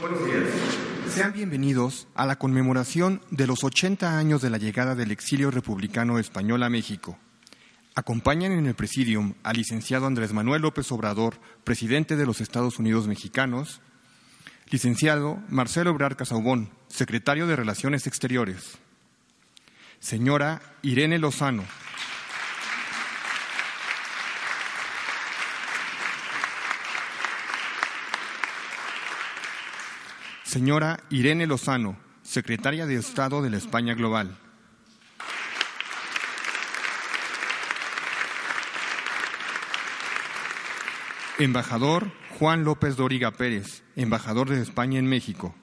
Buenos días. Sean bienvenidos a la conmemoración de los 80 años de la llegada del exilio republicano español a México. Acompañan en el presidium al licenciado Andrés Manuel López Obrador, presidente de los Estados Unidos mexicanos, licenciado Marcelo Ebrard Casaubón, secretario de Relaciones Exteriores, señora Irene Lozano, Señora Irene Lozano, secretaria de Estado de la España Global. Embajador Juan López Doriga Pérez, embajador de España en México.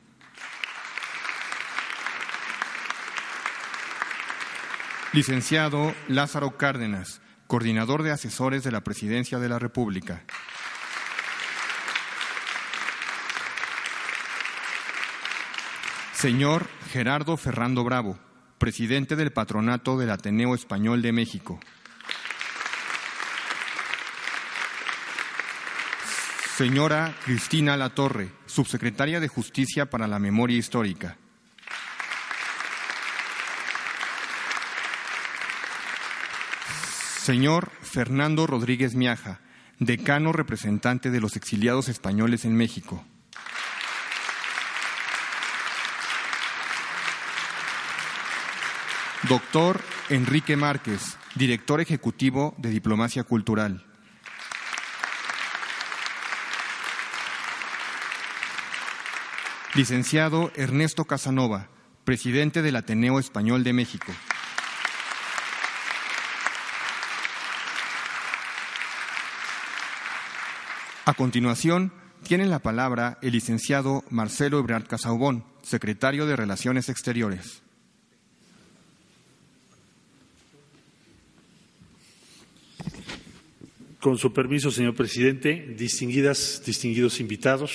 Licenciado Lázaro Cárdenas, coordinador de asesores de la Presidencia de la República. Señor Gerardo Ferrando Bravo, presidente del Patronato del Ateneo Español de México. Señora Cristina Latorre, subsecretaria de Justicia para la Memoria Histórica. Señor Fernando Rodríguez Miaja, decano representante de los exiliados españoles en México. Doctor Enrique Márquez, director ejecutivo de Diplomacia Cultural. Licenciado Ernesto Casanova, presidente del Ateneo Español de México. A continuación, tiene la palabra el licenciado Marcelo Ebrard Casaubón, secretario de Relaciones Exteriores. Con su permiso, señor presidente, distinguidas, distinguidos invitados,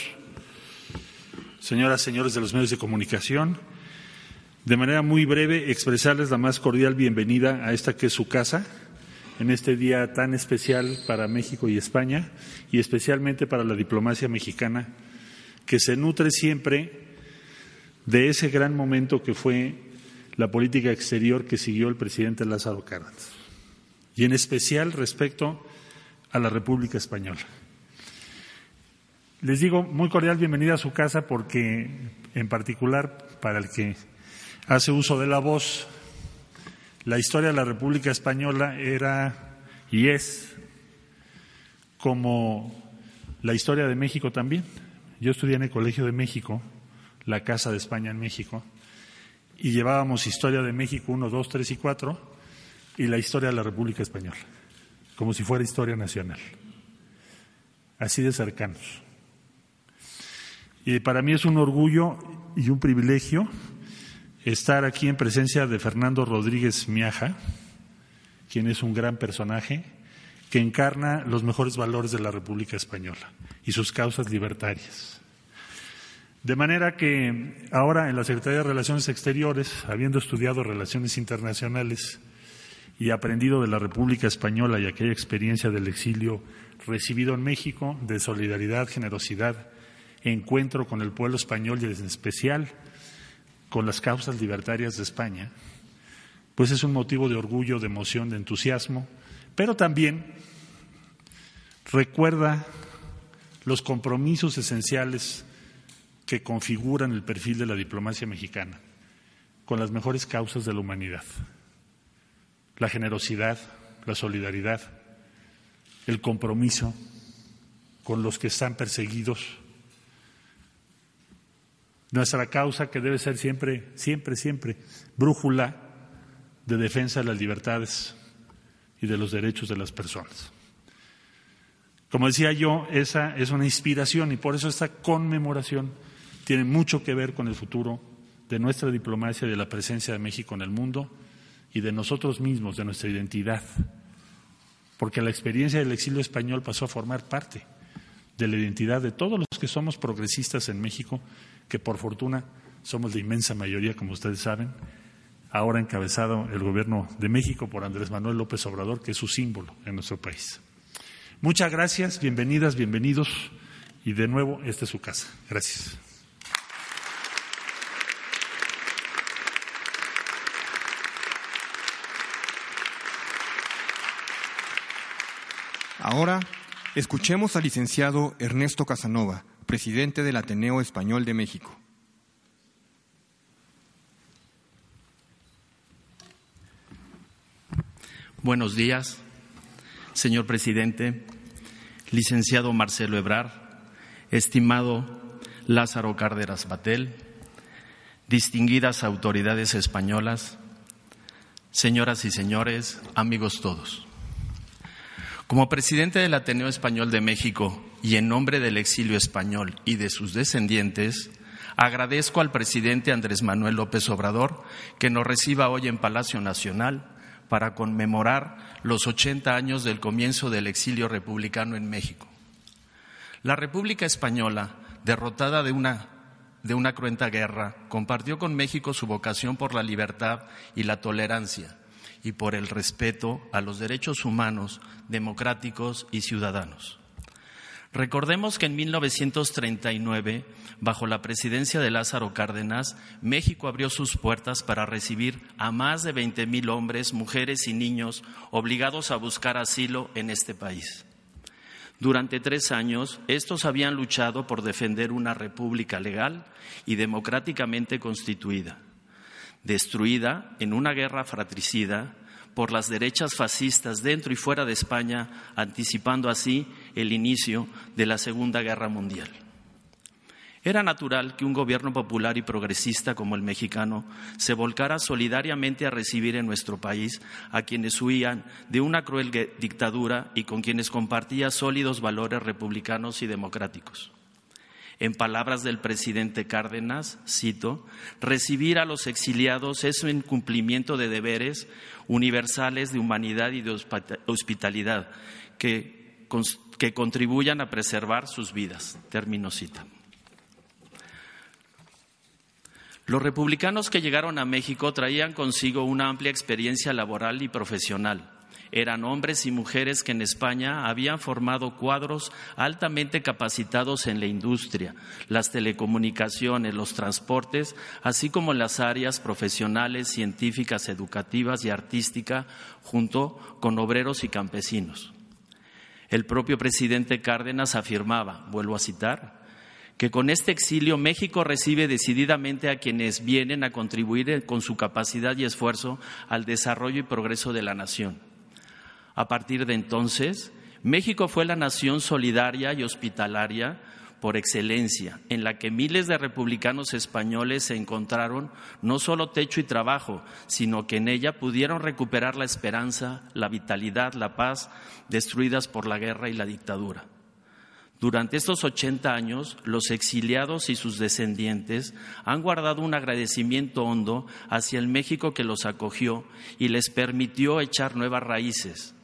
señoras, señores de los medios de comunicación, de manera muy breve expresarles la más cordial bienvenida a esta que es su casa, en este día tan especial para México y España, y especialmente para la diplomacia mexicana, que se nutre siempre de ese gran momento que fue la política exterior que siguió el presidente Lázaro Cárdenas, y en especial respecto a la República Española. Les digo muy cordial bienvenida a su casa porque, en particular, para el que hace uso de la voz, la historia de la República Española era y es como la historia de México también. Yo estudié en el Colegio de México, la Casa de España en México, y llevábamos historia de México 1, 2, 3 y 4 y la historia de la República Española como si fuera historia nacional, así de cercanos. Y para mí es un orgullo y un privilegio estar aquí en presencia de Fernando Rodríguez Miaja, quien es un gran personaje que encarna los mejores valores de la República Española y sus causas libertarias. De manera que ahora en la Secretaría de Relaciones Exteriores, habiendo estudiado relaciones internacionales, y aprendido de la República Española y aquella experiencia del exilio recibido en México de solidaridad, generosidad, encuentro con el pueblo español y en especial con las causas libertarias de España, pues es un motivo de orgullo, de emoción, de entusiasmo, pero también recuerda los compromisos esenciales que configuran el perfil de la diplomacia mexicana con las mejores causas de la humanidad la generosidad, la solidaridad, el compromiso con los que están perseguidos. Nuestra causa que debe ser siempre, siempre, siempre brújula de defensa de las libertades y de los derechos de las personas. Como decía yo, esa es una inspiración y por eso esta conmemoración tiene mucho que ver con el futuro de nuestra diplomacia y de la presencia de México en el mundo y de nosotros mismos, de nuestra identidad, porque la experiencia del exilio español pasó a formar parte de la identidad de todos los que somos progresistas en México, que por fortuna somos la inmensa mayoría, como ustedes saben, ahora encabezado el gobierno de México por Andrés Manuel López Obrador, que es su símbolo en nuestro país. Muchas gracias, bienvenidas, bienvenidos y de nuevo, esta es su casa. Gracias. Ahora escuchemos al licenciado Ernesto Casanova, presidente del Ateneo Español de México. Buenos días, señor presidente, licenciado Marcelo Ebrar, estimado Lázaro Cárdenas Batel, distinguidas autoridades españolas, señoras y señores, amigos todos. Como presidente del Ateneo Español de México y en nombre del exilio español y de sus descendientes, agradezco al presidente Andrés Manuel López Obrador que nos reciba hoy en Palacio Nacional para conmemorar los 80 años del comienzo del exilio republicano en México. La República Española, derrotada de una, de una cruenta guerra, compartió con México su vocación por la libertad y la tolerancia y por el respeto a los derechos humanos, democráticos y ciudadanos. Recordemos que en 1939, bajo la presidencia de Lázaro Cárdenas, México abrió sus puertas para recibir a más de 20.000 hombres, mujeres y niños obligados a buscar asilo en este país. Durante tres años, estos habían luchado por defender una república legal y democráticamente constituida, destruida en una guerra fratricida por las derechas fascistas dentro y fuera de España, anticipando así el inicio de la Segunda Guerra Mundial. Era natural que un gobierno popular y progresista como el mexicano se volcara solidariamente a recibir en nuestro país a quienes huían de una cruel dictadura y con quienes compartía sólidos valores republicanos y democráticos. En palabras del presidente Cárdenas, cito, recibir a los exiliados es un cumplimiento de deberes universales de humanidad y de hospitalidad que, contribuyan a preservar sus vidas. Término cita. Los republicanos que llegaron a México traían consigo una amplia experiencia laboral y profesional eran hombres y mujeres que en España habían formado cuadros altamente capacitados en la industria, las telecomunicaciones, los transportes, así como las áreas profesionales, científicas, educativas y artísticas, junto con obreros y campesinos. El propio presidente Cárdenas afirmaba, vuelvo a citar, que con este exilio México recibe decididamente a quienes vienen a contribuir con su capacidad y esfuerzo al desarrollo y progreso de la nación. A partir de entonces, México fue la nación solidaria y hospitalaria por excelencia, en la que miles de republicanos españoles se encontraron no solo techo y trabajo, sino que en ella pudieron recuperar la esperanza, la vitalidad, la paz, destruidas por la guerra y la dictadura. Durante estos 80 años, los exiliados y sus descendientes han guardado un agradecimiento hondo hacia el México que los acogió y les permitió echar nuevas raíces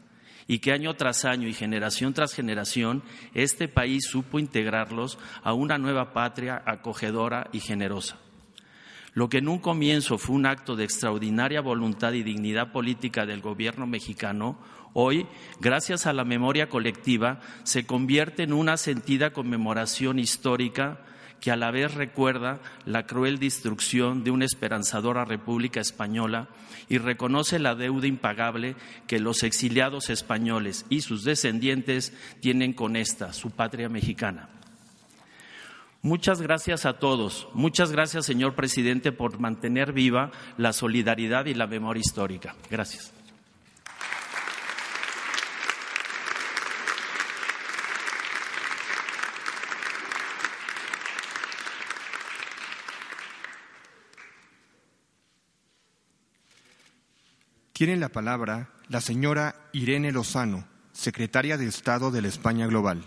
y que año tras año y generación tras generación este país supo integrarlos a una nueva patria acogedora y generosa. Lo que en un comienzo fue un acto de extraordinaria voluntad y dignidad política del gobierno mexicano, hoy, gracias a la memoria colectiva, se convierte en una sentida conmemoración histórica que a la vez recuerda la cruel destrucción de una esperanzadora República Española y reconoce la deuda impagable que los exiliados españoles y sus descendientes tienen con esta, su patria mexicana. Muchas gracias a todos. Muchas gracias, señor presidente, por mantener viva la solidaridad y la memoria histórica. Gracias. Tiene la palabra la señora Irene Lozano, secretaria de Estado de la España Global.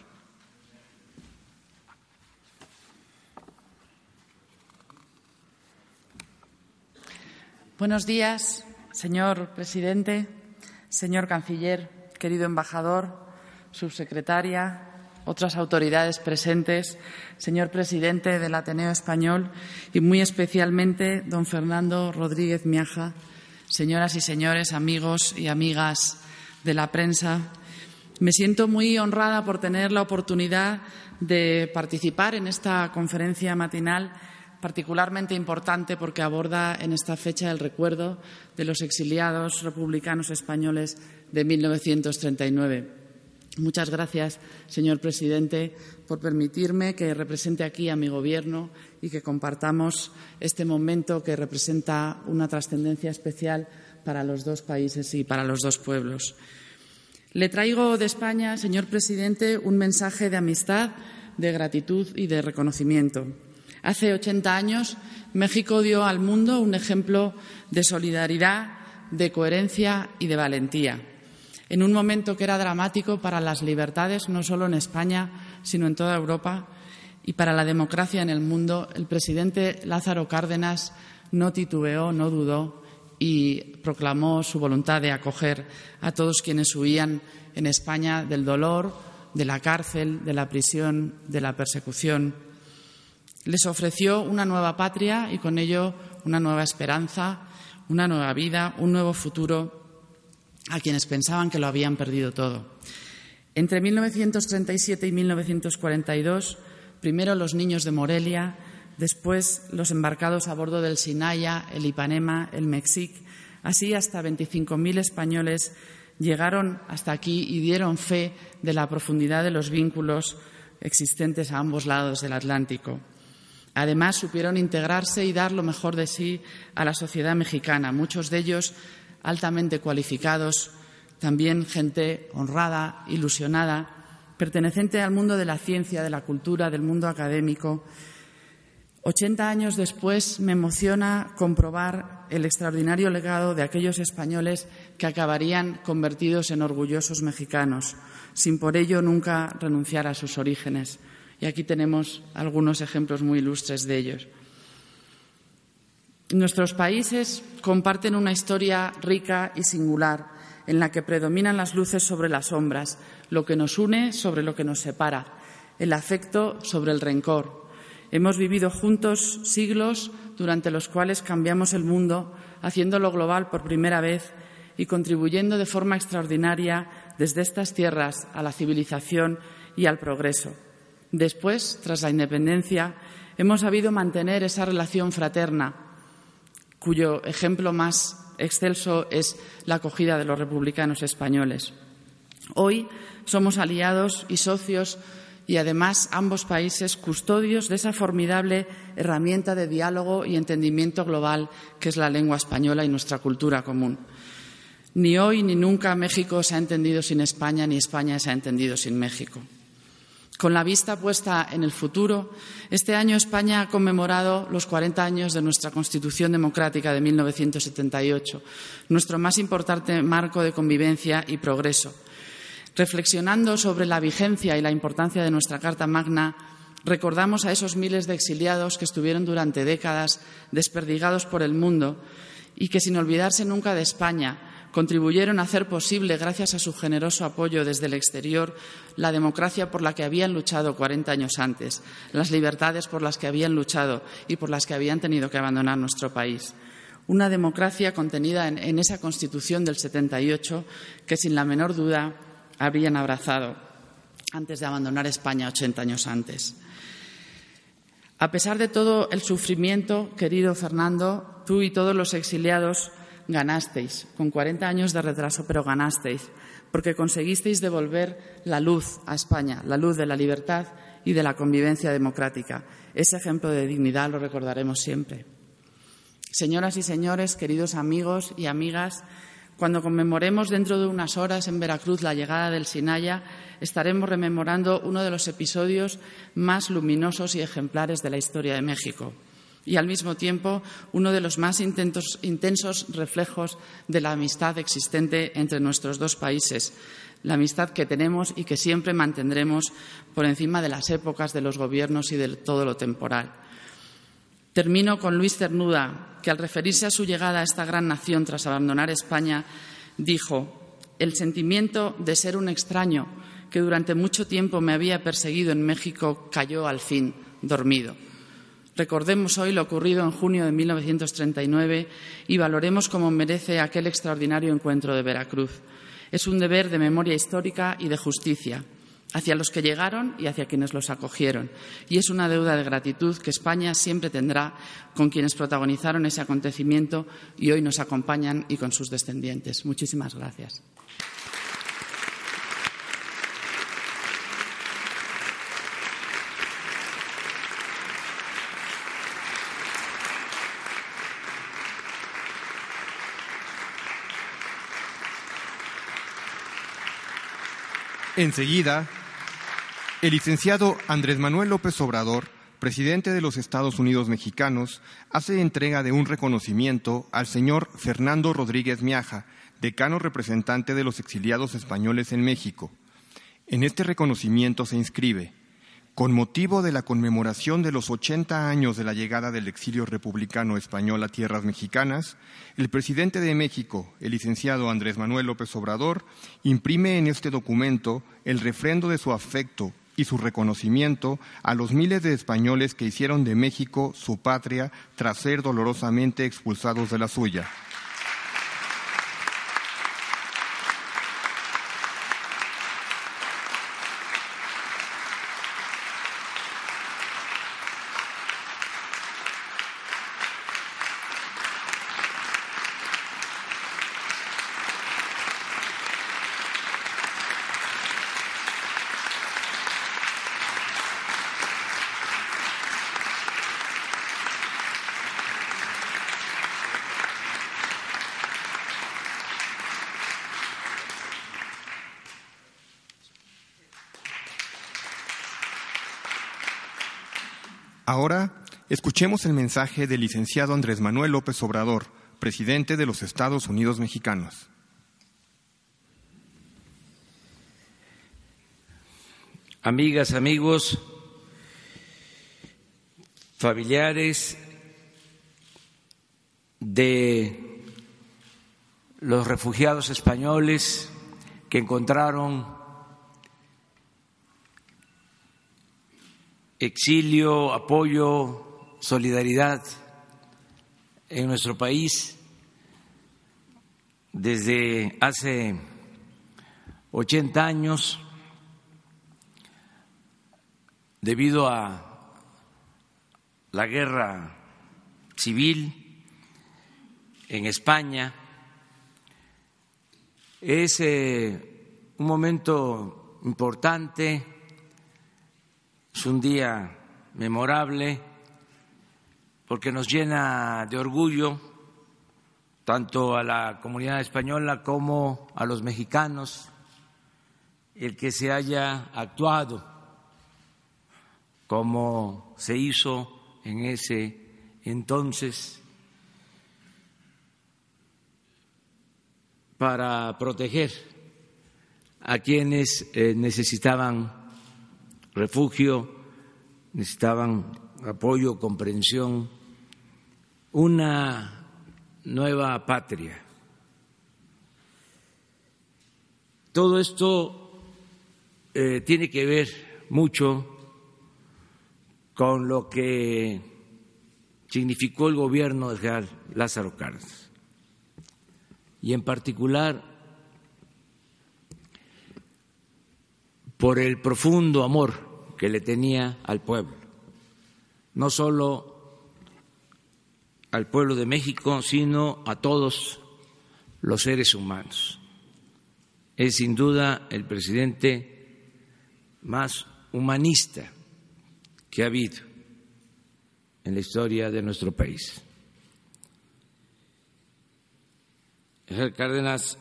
Buenos días, señor presidente, señor canciller, querido embajador, subsecretaria, otras autoridades presentes, señor presidente del Ateneo Español y muy especialmente don Fernando Rodríguez Miaja, señoras y señores, amigos y amigas de la prensa. Me siento muy honrada por tener la oportunidad de participar en esta conferencia matinal particularmente importante porque aborda en esta fecha el recuerdo de los exiliados republicanos españoles de 1939. Muchas gracias, señor presidente, por permitirme que represente aquí a mi Gobierno y que compartamos este momento que representa una trascendencia especial para los dos países y para los dos pueblos. Le traigo de España, señor presidente, un mensaje de amistad, de gratitud y de reconocimiento. Hace 80 años, México dio al mundo un ejemplo de solidaridad, de coherencia y de valentía en un momento que era dramático para las libertades, no solo en España, sino en toda Europa, y para la democracia en el mundo, el presidente Lázaro Cárdenas no titubeó, no dudó y proclamó su voluntad de acoger a todos quienes huían en España del dolor, de la cárcel, de la prisión, de la persecución. Les ofreció una nueva patria y con ello una nueva esperanza, una nueva vida, un nuevo futuro a quienes pensaban que lo habían perdido todo. Entre 1937 y 1942, primero los niños de Morelia, después los embarcados a bordo del Sinaya, el Ipanema, el Mexic, así hasta 25.000 españoles llegaron hasta aquí y dieron fe de la profundidad de los vínculos existentes a ambos lados del Atlántico. Además, supieron integrarse y dar lo mejor de sí a la sociedad mexicana, muchos de ellos altamente cualificados, también gente honrada, ilusionada, perteneciente al mundo de la ciencia, de la cultura, del mundo académico. Ochenta años después me emociona comprobar el extraordinario legado de aquellos españoles que acabarían convertidos en orgullosos mexicanos, sin por ello nunca renunciar a sus orígenes. Y aquí tenemos algunos ejemplos muy ilustres de ellos. Nuestros países comparten una historia rica y singular, en la que predominan las luces sobre las sombras, lo que nos une sobre lo que nos separa, el afecto sobre el rencor. Hemos vivido juntos siglos durante los cuales cambiamos el mundo, haciéndolo global por primera vez y contribuyendo de forma extraordinaria desde estas tierras a la civilización y al progreso. Después, tras la independencia, hemos sabido mantener esa relación fraterna cuyo ejemplo más excelso es la acogida de los republicanos españoles. Hoy somos aliados y socios y además ambos países custodios de esa formidable herramienta de diálogo y entendimiento global que es la lengua española y nuestra cultura común. Ni hoy ni nunca México se ha entendido sin España, ni España se ha entendido sin México. Con la vista puesta en el futuro, este año España ha conmemorado los 40 años de nuestra Constitución Democrática de 1978, nuestro más importante marco de convivencia y progreso. Reflexionando sobre la vigencia y la importancia de nuestra Carta Magna, recordamos a esos miles de exiliados que estuvieron durante décadas desperdigados por el mundo y que, sin olvidarse nunca de España, contribuyeron a hacer posible, gracias a su generoso apoyo desde el exterior, la democracia por la que habían luchado 40 años antes, las libertades por las que habían luchado y por las que habían tenido que abandonar nuestro país. Una democracia contenida en, esa Constitución del 78 que, sin la menor duda, habrían abrazado antes de abandonar España 80 años antes. A pesar de todo el sufrimiento, querido Fernando, tú y todos los exiliados ganasteis, con 40 años de retraso, pero ganasteis, porque conseguisteis devolver la luz a España, la luz de la libertad y de la convivencia democrática. Ese ejemplo de dignidad lo recordaremos siempre. Señoras y señores, queridos amigos y amigas, cuando conmemoremos dentro de unas horas en Veracruz la llegada del Sinaya, estaremos rememorando uno de los episodios más luminosos y ejemplares de la historia de México y al mismo tiempo uno de los más intensos reflejos de la amistad existente entre nuestros dos países, la amistad que tenemos y que siempre mantendremos por encima de las épocas, de los gobiernos y de todo lo temporal. Termino con Luis Cernuda, que al referirse a su llegada a esta gran nación tras abandonar España, dijo El sentimiento de ser un extraño que durante mucho tiempo me había perseguido en México cayó al fin dormido. Recordemos hoy lo ocurrido en junio de 1939 y valoremos como merece aquel extraordinario encuentro de Veracruz. Es un deber de memoria histórica y de justicia hacia los que llegaron y hacia quienes los acogieron. Y es una deuda de gratitud que España siempre tendrá con quienes protagonizaron ese acontecimiento y hoy nos acompañan y con sus descendientes. Muchísimas gracias. Enseguida, el licenciado Andrés Manuel López Obrador, presidente de los Estados Unidos mexicanos, hace entrega de un reconocimiento al señor Fernando Rodríguez Miaja, decano representante de los exiliados españoles en México. En este reconocimiento se inscribe con motivo de la conmemoración de los 80 años de la llegada del exilio republicano español a tierras mexicanas, el presidente de México, el licenciado Andrés Manuel López Obrador, imprime en este documento el refrendo de su afecto y su reconocimiento a los miles de españoles que hicieron de México su patria tras ser dolorosamente expulsados de la suya. Ahora escuchemos el mensaje del licenciado Andrés Manuel López Obrador, presidente de los Estados Unidos mexicanos. Amigas, amigos, familiares de los refugiados españoles que encontraron exilio, apoyo, solidaridad en nuestro país desde hace 80 años debido a la guerra civil en España. Es eh, un momento importante es un día memorable porque nos llena de orgullo tanto a la comunidad española como a los mexicanos el que se haya actuado como se hizo en ese entonces para proteger a quienes eh, necesitaban refugio, necesitaban apoyo, comprensión, una nueva patria. Todo esto eh, tiene que ver mucho con lo que significó el gobierno general Lázaro Cárdenas y en particular por el profundo amor que le tenía al pueblo, no solo al pueblo de México, sino a todos los seres humanos. Es sin duda el presidente más humanista que ha habido en la historia de nuestro país. Cárdenas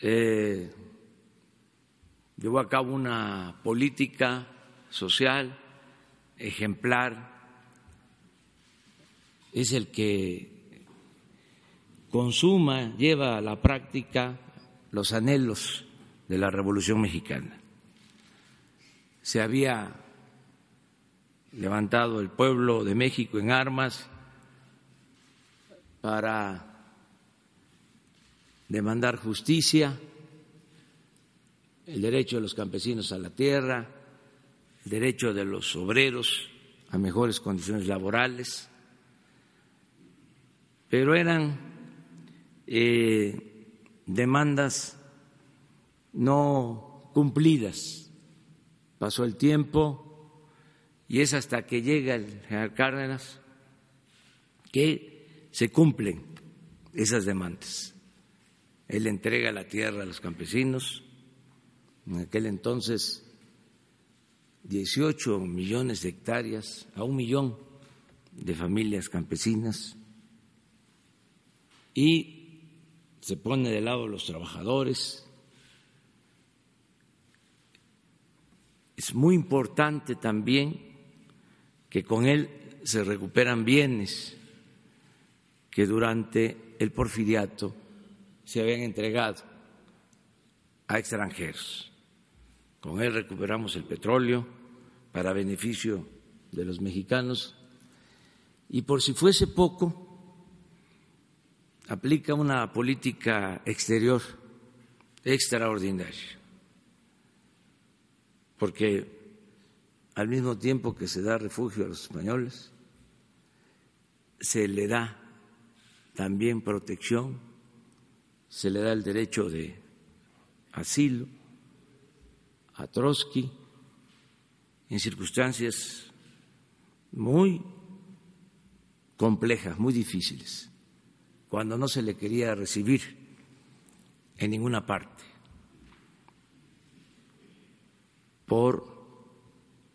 eh, llevó a cabo una política social, ejemplar, es el que consuma, lleva a la práctica los anhelos de la Revolución Mexicana. Se había levantado el pueblo de México en armas para demandar justicia, el derecho de los campesinos a la tierra, derecho de los obreros a mejores condiciones laborales, pero eran eh, demandas no cumplidas. Pasó el tiempo y es hasta que llega el general Cárdenas que se cumplen esas demandas. Él entrega la tierra a los campesinos, en aquel entonces 18 millones de hectáreas a un millón de familias campesinas y se pone de lado los trabajadores Es muy importante también que con él se recuperan bienes que durante el porfiriato se habían entregado a extranjeros. Con él recuperamos el petróleo para beneficio de los mexicanos y por si fuese poco, aplica una política exterior extraordinaria, porque al mismo tiempo que se da refugio a los españoles, se le da también protección, se le da el derecho de asilo a Trotsky en circunstancias muy complejas, muy difíciles, cuando no se le quería recibir en ninguna parte por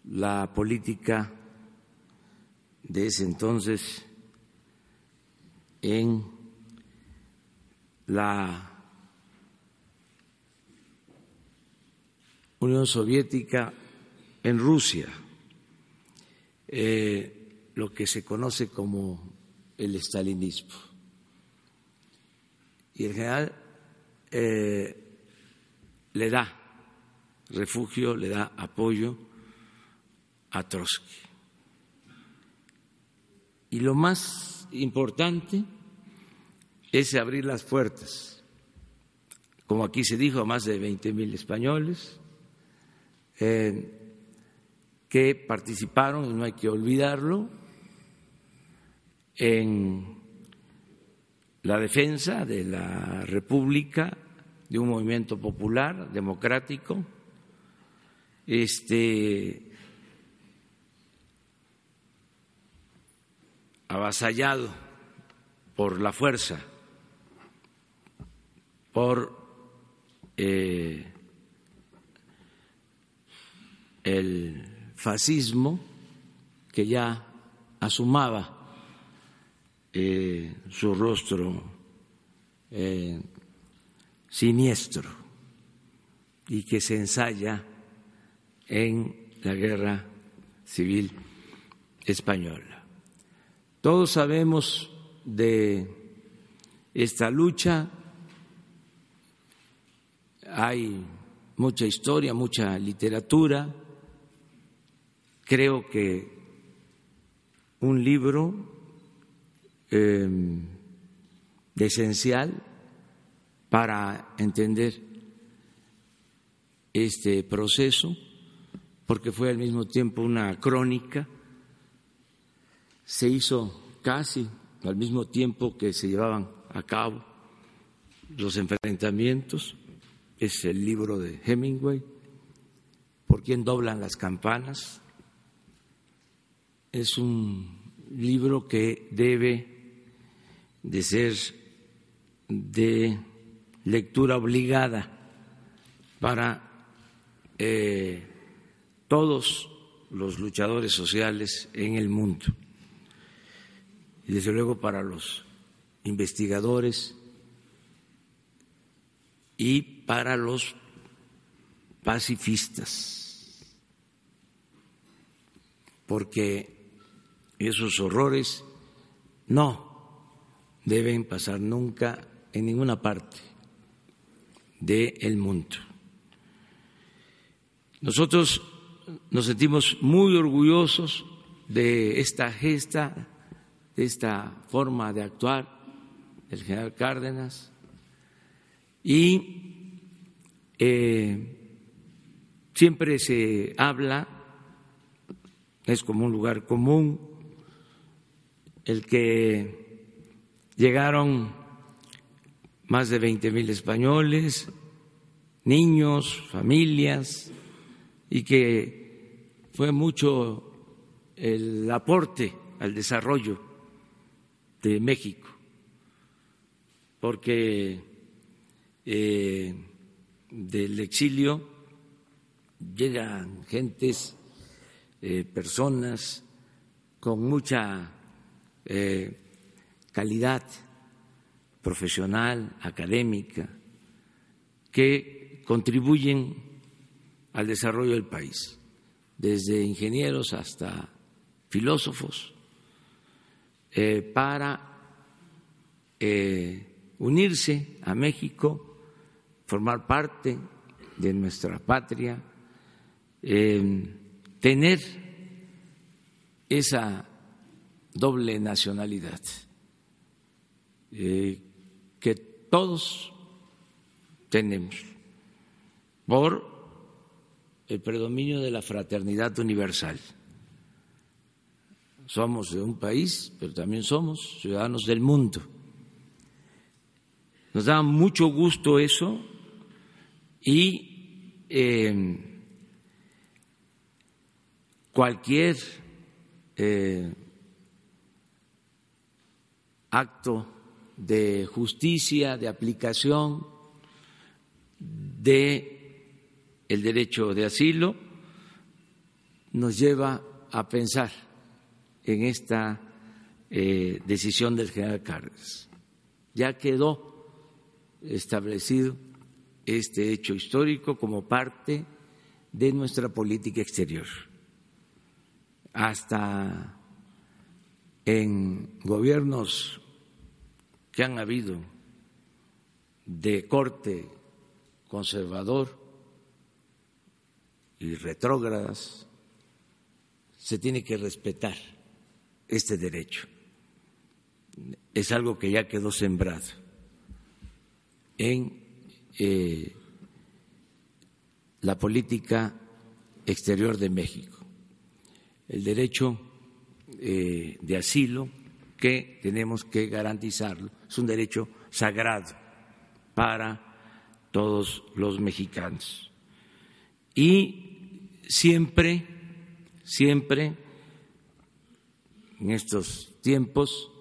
la política de ese entonces en la Unión Soviética, en Rusia, eh, lo que se conoce como el estalinismo. Y el general eh, le da refugio, le da apoyo a Trotsky. Y lo más importante es abrir las puertas, como aquí se dijo, a más de 20 mil españoles eh, que participaron, y no hay que olvidarlo, en la defensa de la República, de un movimiento popular, democrático, este, avasallado por la fuerza, por eh, el fascismo que ya asumaba eh, su rostro eh, siniestro y que se ensaya en la guerra civil española. Todos sabemos de esta lucha, hay mucha historia, mucha literatura. Creo que un libro em, esencial para entender este proceso, porque fue al mismo tiempo una crónica. Se hizo casi al mismo tiempo que se llevaban a cabo los enfrentamientos, es el libro de Hemingway, por quién doblan las campanas, es un libro que debe de ser de lectura obligada para eh, todos los luchadores sociales en el mundo. Y desde luego para los investigadores y para los pacifistas, porque esos horrores no deben pasar nunca en ninguna parte del mundo. Nosotros nos sentimos muy orgullosos de esta gesta de esta forma de actuar del general Cárdenas y eh, siempre se habla, es como un lugar común, el que llegaron más de 20 mil españoles, niños, familias, y que fue mucho el aporte al desarrollo de México, porque eh, del exilio llegan gentes, eh, personas con mucha eh, calidad profesional, académica, que contribuyen al desarrollo del país. desde ingenieros hasta filósofos, eh, para eh, unirse a México, formar parte de nuestra patria, tener esa doble nacionalidad eh, que todos tenemos por el predominio de la fraternidad universal. Somos de un país, pero también somos ciudadanos del mundo. Nos da mucho gusto eso y eh, cualquier eh, acto de justicia, de aplicación de el derecho de asilo, nos lleva a pensar en esta eh, decisión del general Cárdenas. Ya quedó establecido este hecho histórico como parte de nuestra política exterior. Hasta en gobiernos que han habido de corte conservador y retrógradas, se tiene que respetar este derecho. Es algo que ya quedó sembrado en eh, la política exterior de México. El derecho eh, de asilo que tenemos que garantizarlo. Es un derecho sagrado para todos los mexicanos. Y siempre, siempre, en estos tiempos,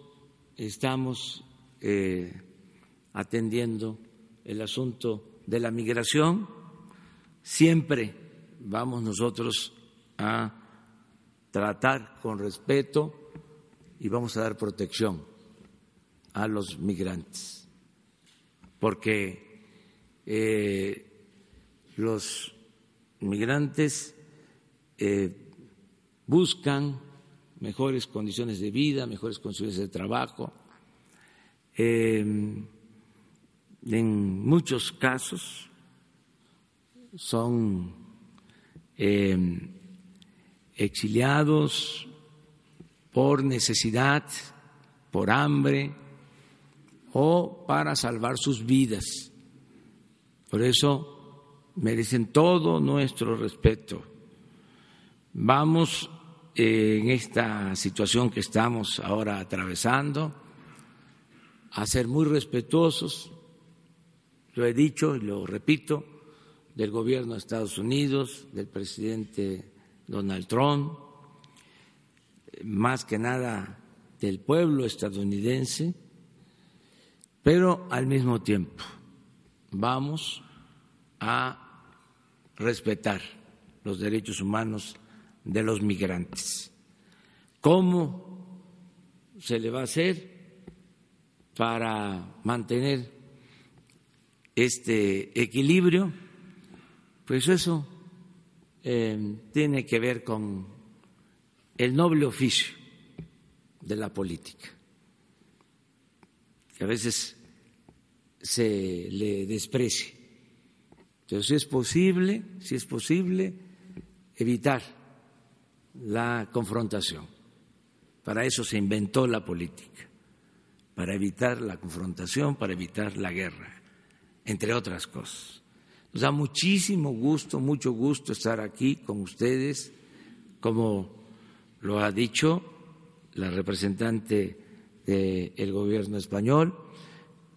estamos eh, atendiendo el asunto de la migración, siempre vamos nosotros a tratar con respeto y vamos a dar protección a los migrantes, porque eh, los migrantes eh, buscan mejores condiciones de vida, mejores condiciones de trabajo. Em, en muchos casos son exiliados por necesidad, por hambre o para salvar sus vidas. Por eso merecen todo nuestro respeto. Vamos eh, en esta situación que estamos ahora atravesando a ser muy respetuosos, lo he dicho y lo repito, del gobierno de Estados Unidos, del presidente Donald Trump, más que nada del pueblo estadounidense, pero al mismo tiempo vamos a respetar los derechos humanos de los migrantes. ¿Cómo se le va a hacer para mantener este equilibrio? Pues eso eh, tiene que ver con el noble oficio de la política, que a veces se le desprecia. Pero si es posible, si es posible, evitar la confrontación. Para eso se inventó la política, para evitar la confrontación, para evitar la guerra, entre otras cosas. Nos da muchísimo gusto, mucho gusto estar aquí con ustedes como lo ha dicho la representante del gobierno español.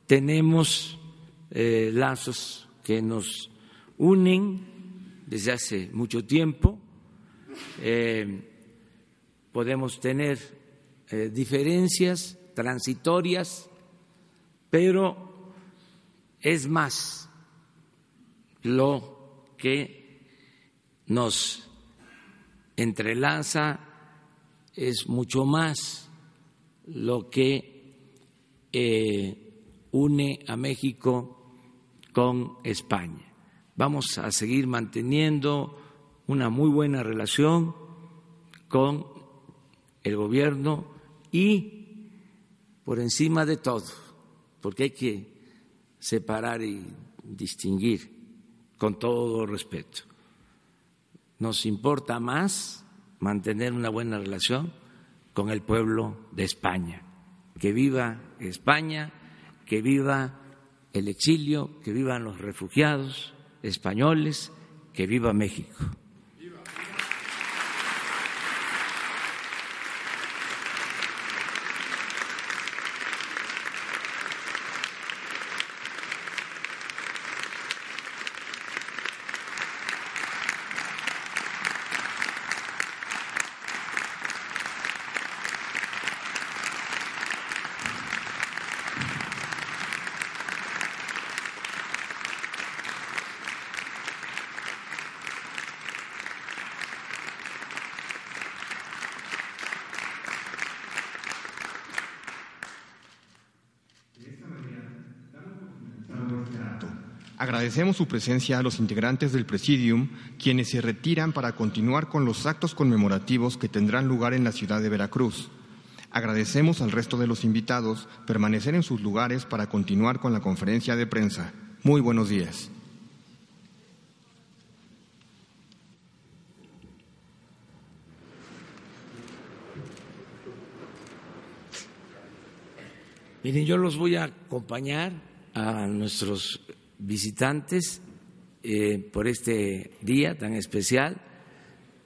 Tenemos eh, lazos que nos unen desde hace mucho tiempo. Eh, podemos tener eh, diferencias transitorias, pero es más lo que nos entrelaza es mucho más lo que eh, une a México con España. Vamos a seguir manteniendo una muy buena relación con el gobierno y por encima de todo, porque hay que separar y distinguir con todo respeto. Nos importa más mantener una buena relación con el pueblo de España. Que viva España, que viva el exilio, que vivan los refugiados españoles, que viva México. Agradecemos su presencia a los integrantes del Presidium, quienes se retiran para continuar con los actos conmemorativos que tendrán lugar en la ciudad de Veracruz. Agradecemos al resto de los invitados permanecer en sus lugares para continuar con la conferencia de prensa. Muy buenos días. Miren, yo los voy a acompañar a nuestros visitantes eh, por este día tan especial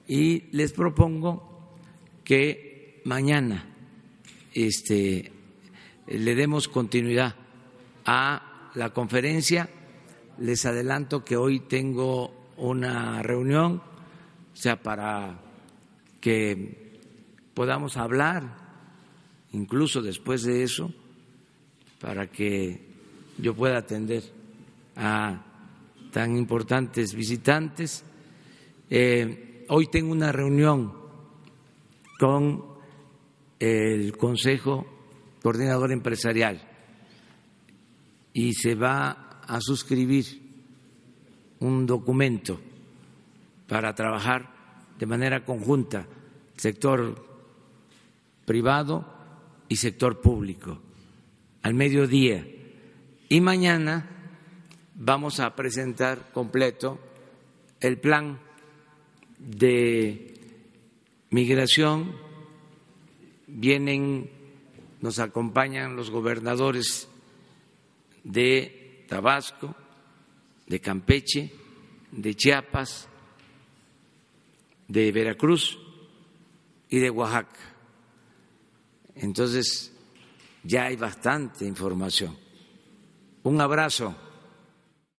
y les propongo que mañana este, le demos continuidad a la conferencia. Les adelanto que hoy tengo una reunión, o sea, para que podamos hablar, incluso después de eso, para que yo pueda atender a tan importantes visitantes. Eh, hoy tengo una reunión con el Consejo Coordinador Empresarial y se va a suscribir un documento para trabajar de manera conjunta sector privado y sector público al mediodía y mañana vamos a presentar completo el plan de migración. Vienen, nos acompañan los gobernadores de Tabasco, de Campeche, de Chiapas, de Veracruz y de Oaxaca. Entonces, ya hay bastante información. Un abrazo.